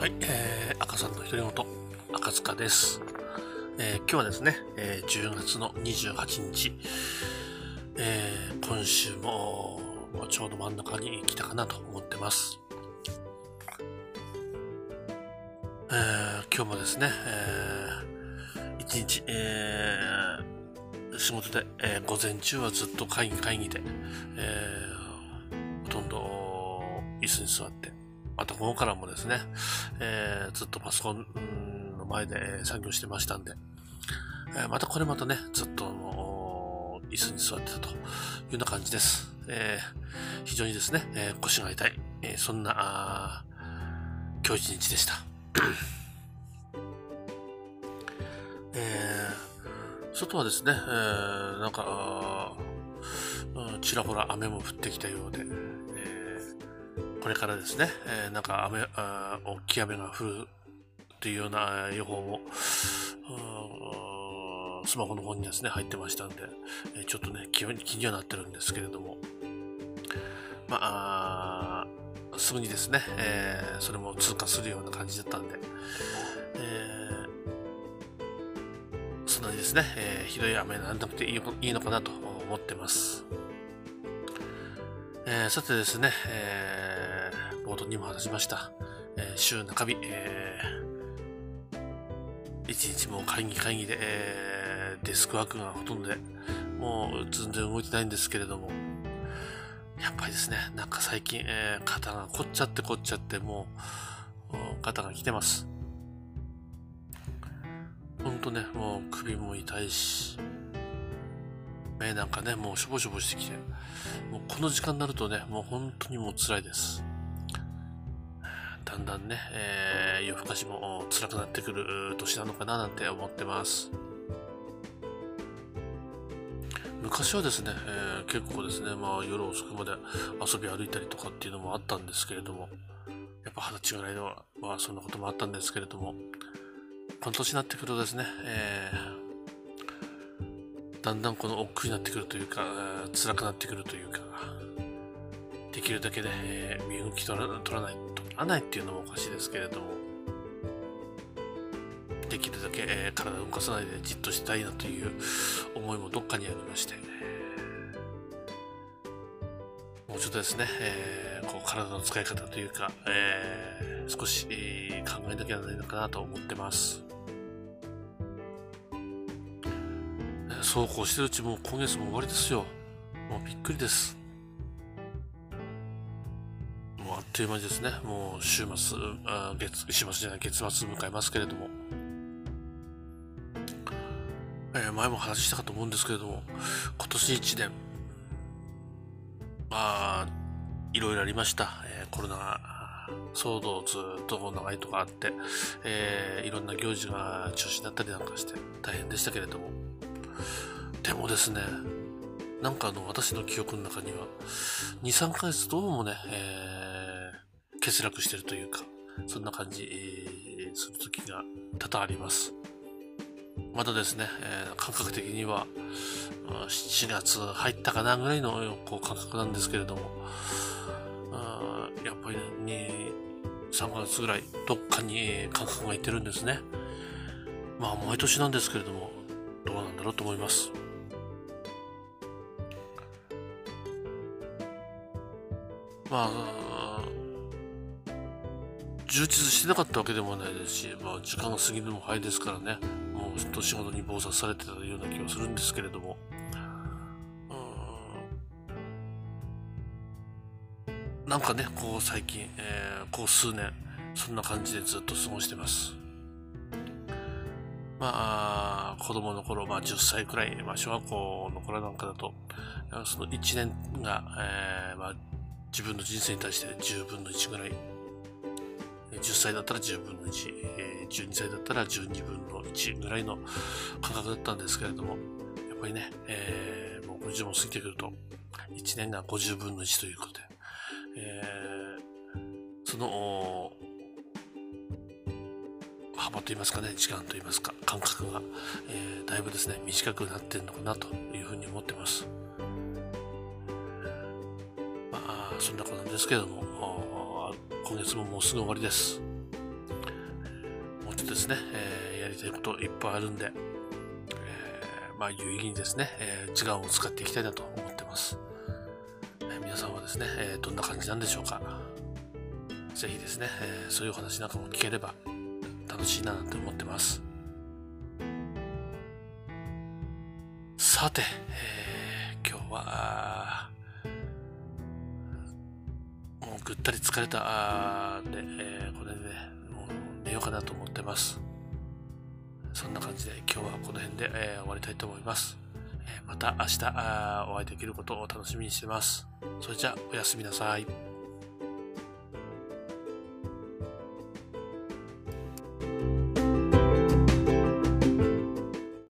はい、えー、赤さんの独り言、赤塚です。えー今日はですね、えー10月の28日、えー今週もちょうど真ん中に来たかなと思ってます。えー今日もですね、えー一日、えー仕事で、えー午前中はずっと会議会議で、えーほとんど椅子に座って、また午後からもですね、えーずっとパソコンの前で作業してましたんで、えーまたこれまたね、ずっと椅子に座ってたというような感じです。えー非常にですね、えー腰が痛い、えーそんな今日一日でした。えー外はですね、えーなんか、うんちらほら雨も降ってきたようで、これからですね、えーなんか雨、あ大きい雨が降るというような予報も、スマホの方にですね、入ってましたんで、えちょっとね、気に気にはなってるんですけれども、まあ、すぐにですね、えーそれも通過するような感じだったんで、えーそんなにですね、えーひどい雨にならなくていいいいのかなと思ってます。えーさてですね、えー冒頭にも話しました、えー週中日、えー一日も会議会議で、えーデスクワークがほとんどで、もう全然動いてないんですけれども、やっぱりですね、なんか最近、えー肩が凝っちゃって凝っちゃって、もう、肩が来てます。ほんとね、もう首も痛いし、目なんかね、もうしょぼしょぼしてきて、もうこの時間になるとね、もう本当にもう辛いです。だんだんね、えー夜更かしも辛くなってくる年なのかななんて思ってます。昔はですね、えー結構ですね、まあ夜遅くまで遊び歩いたりとかっていうのもあったんですけれども、やっぱ二十歳ぐらいのは、そんなこともあったんですけれども、この年になってくるとですね、えーだんだんこの億劫になってくるというか、辛くなってくるというか、できるだけね、身動き取ら取らない、取らないっていうのもおかしいですけれども、できるだけ、えー体を動かさないでじっとしたいなという思いもどっかにありまして、もうちょっとですね、えーこう体の使い方というか、えー少し、考えなきゃならないのかなと思ってます。そうこうしてるうちもう今月も終わりですよ。もうびっくりです。もうあっという間にですね、もう週末、あ月、週末じゃない、月末迎えますけれども、えー前も話したかと思うんですけれども、今年1年、まあ、いろいろありました。えーコロナ騒動ずっと長いとかあって、えーいろんな行事が中止になったりなんかして大変でしたけれども、でもですね、なんかあの私の記憶の中には、2、3ヶ月どうもね、えー欠落してるというか、そんな感じ、えーする時が多々あります。まだですね、えー感覚的には、7月入ったかなぐらいのこう感覚なんですけれども、やっぱり、2 3ヶ月ぐらいどっかに感覚がいってるんですね。まあ毎年なんですけれども、どうなんだろうと思います。まあ、充実してなかったわけでもないですし、まあ時間が過ぎるのも早いですからね、もうずっと仕事に忙殺されてたような気がするんですけれども、うんなんかね、こう最近、えーこう数年、そんな感じでずっと過ごしてます。まあ、子供の頃、まあ10歳くらい、まあ小学校の頃なんかだと、その1年が、えーまあ自分の人生に対して10分の1ぐらい、10歳だったら10分の1、えー12歳だったら12分の1ぐらいの感覚だったんですけれども、やっぱりね、えーもう50も過ぎてくると、1年が50分の1ということで、えーその、幅といいますかね、時間といいますか、感覚が、えーだいぶですね、短くなってるのかなというふうに思ってます。まあ、そんなことなんですけれども、今月ももうすぐ終わりです。もうちょっとですね、えー、やりたいこといっぱいあるんで、えー、まあ有意義にですね、えー、時間を使っていきたいなと思ってます。え皆さんはですね、えどんな感じなんでしょうか。ぜひですね、えそういうお話なんかも聞ければ楽しいななんて思ってます。さて、え今日は、もうぐったり疲れたんで、えこれで、ね、寝ようかなと思ってます。そんな感じで今日はこの辺で、えー、終わりたいと思います。えー、また明日お会いできることを楽しみにしてます。それじゃあおやすみなさい。